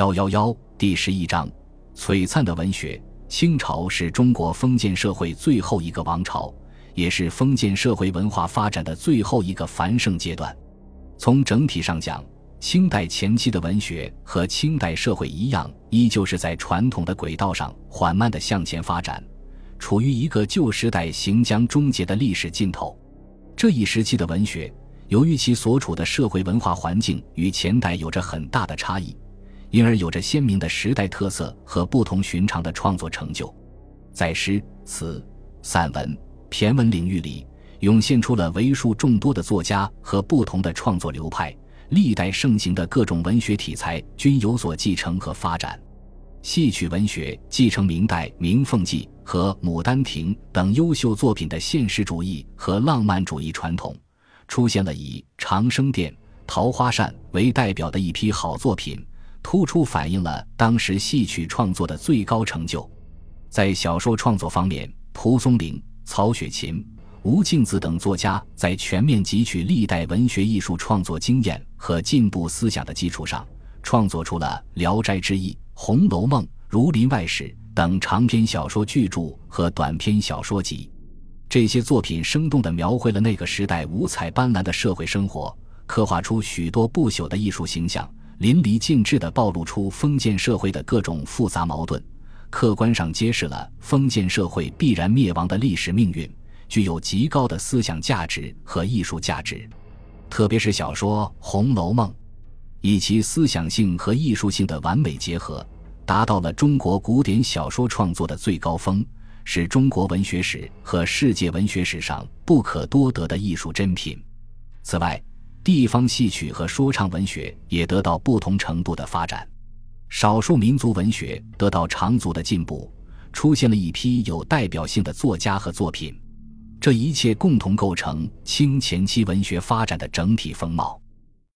幺幺幺第十一章：璀璨的文学。清朝是中国封建社会最后一个王朝，也是封建社会文化发展的最后一个繁盛阶段。从整体上讲，清代前期的文学和清代社会一样，依旧是在传统的轨道上缓慢的向前发展，处于一个旧时代行将终结的历史尽头。这一时期的文学，由于其所处的社会文化环境与前代有着很大的差异。因而有着鲜明的时代特色和不同寻常的创作成就，在诗词、散文、骈文领域里，涌现出了为数众多的作家和不同的创作流派。历代盛行的各种文学题材均有所继承和发展。戏曲文学继承明代《鸣凤记》和《牡丹亭》等优秀作品的现实主义和浪漫主义传统，出现了以《长生殿》《桃花扇》为代表的一批好作品。突出反映了当时戏曲创作的最高成就。在小说创作方面，蒲松龄、曹雪芹、吴敬梓等作家在全面汲取历代文学艺术创作经验和进步思想的基础上，创作出了《聊斋志异》《红楼梦》《儒林外史》等长篇小说巨著和短篇小说集。这些作品生动地描绘了那个时代五彩斑斓的社会生活，刻画出许多不朽的艺术形象。淋漓尽致地暴露出封建社会的各种复杂矛盾，客观上揭示了封建社会必然灭亡的历史命运，具有极高的思想价值和艺术价值。特别是小说《红楼梦》，以其思想性和艺术性的完美结合，达到了中国古典小说创作的最高峰，是中国文学史和世界文学史上不可多得的艺术珍品。此外，地方戏曲和说唱文学也得到不同程度的发展，少数民族文学得到长足的进步，出现了一批有代表性的作家和作品，这一切共同构成清前期文学发展的整体风貌。